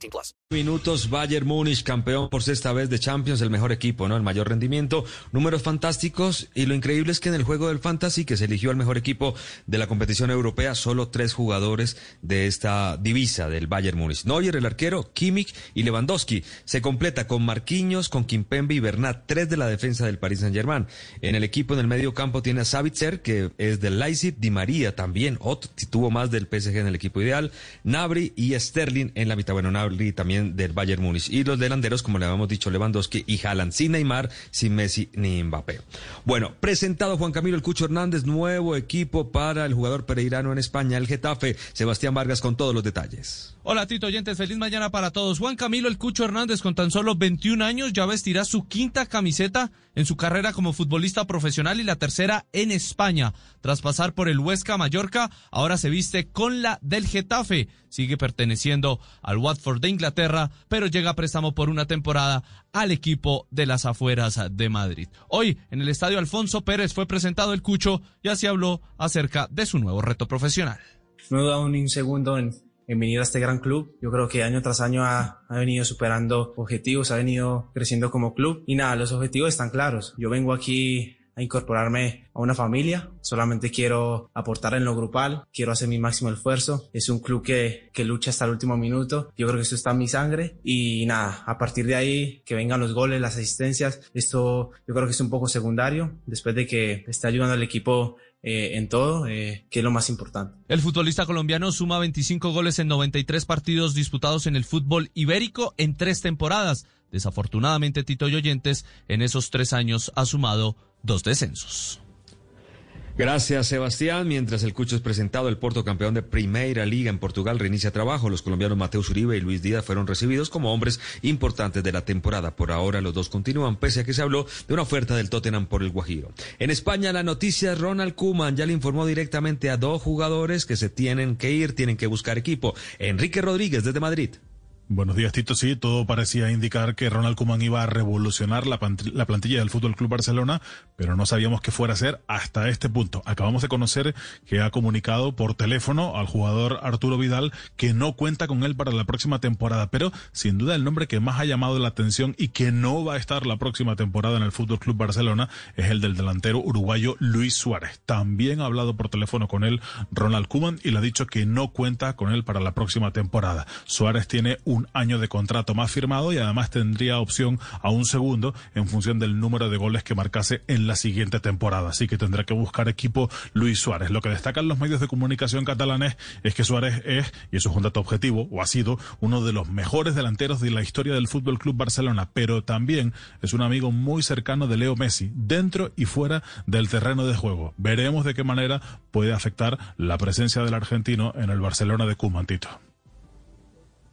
18 plus. Minutos, Bayern Múnich, campeón por sexta vez de Champions, el mejor equipo, ¿no? El mayor rendimiento, números fantásticos y lo increíble es que en el juego del Fantasy, que se eligió al mejor equipo de la competición europea, solo tres jugadores de esta divisa del Bayern Múnich. Neuer, el arquero, Kimmich y Lewandowski. Se completa con Marquinhos, con Kimpembe y Bernat, tres de la defensa del Paris Saint-Germain. En el equipo, en el medio campo, tiene a Savitzer, que es del Leipzig, Di María también, otro, tuvo más del PSG en el equipo ideal, Nabri y Sterling en la mitad. Bueno, Nabri también del Bayern Múnich. Y los delanteros, como le habíamos dicho, Lewandowski y Haaland, sin Neymar, sin Messi ni Mbappé. Bueno, presentado Juan Camilo El Cucho Hernández, nuevo equipo para el jugador pereirano en España, el Getafe. Sebastián Vargas con todos los detalles. Hola Tito Oyentes, feliz mañana para todos. Juan Camilo El Cucho Hernández con tan solo 21 años ya vestirá su quinta camiseta en su carrera como futbolista profesional y la tercera en España. Tras pasar por el Huesca Mallorca, ahora se viste con la del Getafe. Sigue perteneciendo al Watford de Inglaterra, pero llega a préstamo por una temporada al equipo de las afueras de Madrid. Hoy en el estadio Alfonso Pérez fue presentado el Cucho y así habló acerca de su nuevo reto profesional. No ni un segundo en, en venir a este gran club. Yo creo que año tras año ha, ha, venido superando objetivos, ha venido creciendo como club. Y nada, los objetivos están claros. Yo vengo aquí incorporarme a una familia, solamente quiero aportar en lo grupal, quiero hacer mi máximo esfuerzo. Es un club que, que lucha hasta el último minuto. Yo creo que eso está en mi sangre. Y nada, a partir de ahí, que vengan los goles, las asistencias, esto yo creo que es un poco secundario, después de que esté ayudando al equipo eh, en todo, eh, que es lo más importante. El futbolista colombiano suma 25 goles en 93 partidos disputados en el fútbol ibérico en tres temporadas. Desafortunadamente, Tito y Oyentes en esos tres años ha sumado dos descensos. Gracias, Sebastián. Mientras el Cucho es presentado, el Porto campeón de Primeira Liga en Portugal reinicia trabajo. Los colombianos Mateus Uribe y Luis Díaz fueron recibidos como hombres importantes de la temporada. Por ahora los dos continúan, pese a que se habló de una oferta del Tottenham por el Guajiro. En España, la noticia Ronald Kuman ya le informó directamente a dos jugadores que se tienen que ir, tienen que buscar equipo. Enrique Rodríguez desde Madrid. Buenos días, Tito. Sí, todo parecía indicar que Ronald Koeman iba a revolucionar la, la plantilla del Fútbol Club Barcelona, pero no sabíamos qué fuera a ser hasta este punto. Acabamos de conocer que ha comunicado por teléfono al jugador Arturo Vidal que no cuenta con él para la próxima temporada, pero sin duda el nombre que más ha llamado la atención y que no va a estar la próxima temporada en el Fútbol Club Barcelona es el del delantero uruguayo Luis Suárez. También ha hablado por teléfono con él Ronald Koeman y le ha dicho que no cuenta con él para la próxima temporada. Suárez tiene un un año de contrato más firmado y además tendría opción a un segundo en función del número de goles que marcase en la siguiente temporada. Así que tendrá que buscar equipo Luis Suárez. Lo que destacan los medios de comunicación catalanes es que Suárez es, y eso es un dato objetivo, o ha sido uno de los mejores delanteros de la historia del Fútbol Club Barcelona, pero también es un amigo muy cercano de Leo Messi, dentro y fuera del terreno de juego. Veremos de qué manera puede afectar la presencia del argentino en el Barcelona de Cumantito.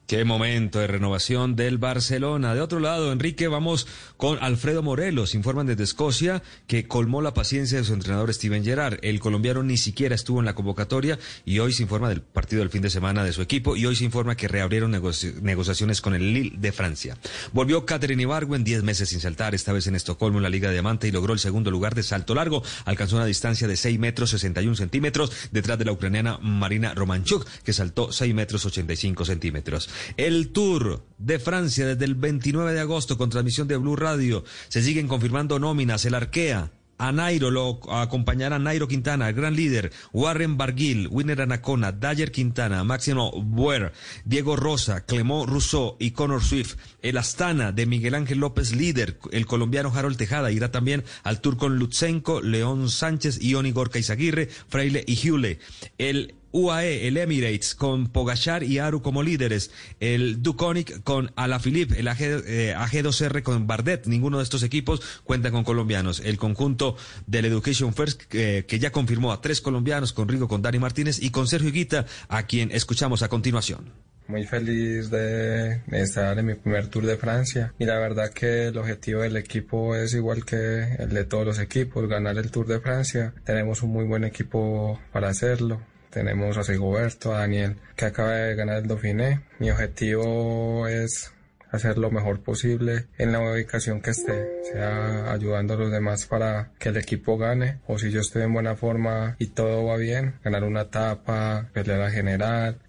Qué momento de renovación del Barcelona. De otro lado, Enrique, vamos con Alfredo Morelos. Informan desde Escocia que colmó la paciencia de su entrenador Steven Gerrard. El colombiano ni siquiera estuvo en la convocatoria y hoy se informa del partido del fin de semana de su equipo y hoy se informa que reabrieron negoci negociaciones con el Lille de Francia. Volvió Catherine Ibargüen 10 meses sin saltar, esta vez en Estocolmo en la Liga de Diamante y logró el segundo lugar de salto largo. Alcanzó una distancia de 6 metros 61 centímetros detrás de la ucraniana Marina Romanchuk, que saltó 6 metros 85 centímetros. El Tour de Francia desde el 29 de agosto con transmisión de Blue Radio. Se siguen confirmando nóminas. El Arkea. A Nairo lo acompañará Nairo Quintana, el gran líder, Warren Barguil, Winner Anacona, Dyer Quintana, Máximo Buer, Diego Rosa, Clemó Rousseau y Connor Swift. El Astana de Miguel Ángel López, líder, el colombiano Harold Tejada, irá también al Tour con Lutsenko, León Sánchez, Ioni Gorka Izaguirre, Fraile y Hule. El UAE, el Emirates con Pogachar y Aru como líderes, el Duconic con Alaphilippe, el AG, eh, AG2R con Bardet, ninguno de estos equipos cuenta con colombianos. El conjunto del Education First eh, que ya confirmó a tres colombianos, con Rigo, con Dani Martínez y con Sergio Guita, a quien escuchamos a continuación. muy feliz de, estar en mi primer Tour de Francia y la verdad que el objetivo del equipo es igual que el de todos los equipos, ganar el Tour de Francia. Tenemos un muy buen equipo para hacerlo. Tenemos a Sigoberto, a Daniel, que acaba de ganar el Dauphiné. Mi objetivo es hacer lo mejor posible en la ubicación que esté, sea ayudando a los demás para que el equipo gane, o si yo estoy en buena forma y todo va bien, ganar una etapa, pelear a general,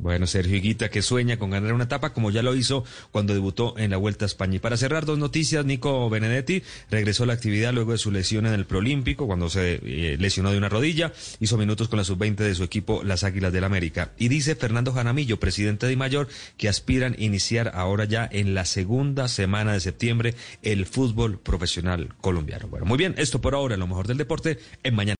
bueno, Sergio Higuita que sueña con ganar una etapa como ya lo hizo cuando debutó en la Vuelta a España. Y para cerrar dos noticias, Nico Benedetti regresó a la actividad luego de su lesión en el Prolímpico cuando se eh, lesionó de una rodilla, hizo minutos con la sub-20 de su equipo Las Águilas del América. Y dice Fernando Janamillo, presidente de Mayor, que aspiran a iniciar ahora ya en la segunda semana de septiembre el fútbol profesional colombiano. Bueno, muy bien, esto por ahora, lo mejor del deporte en mañana.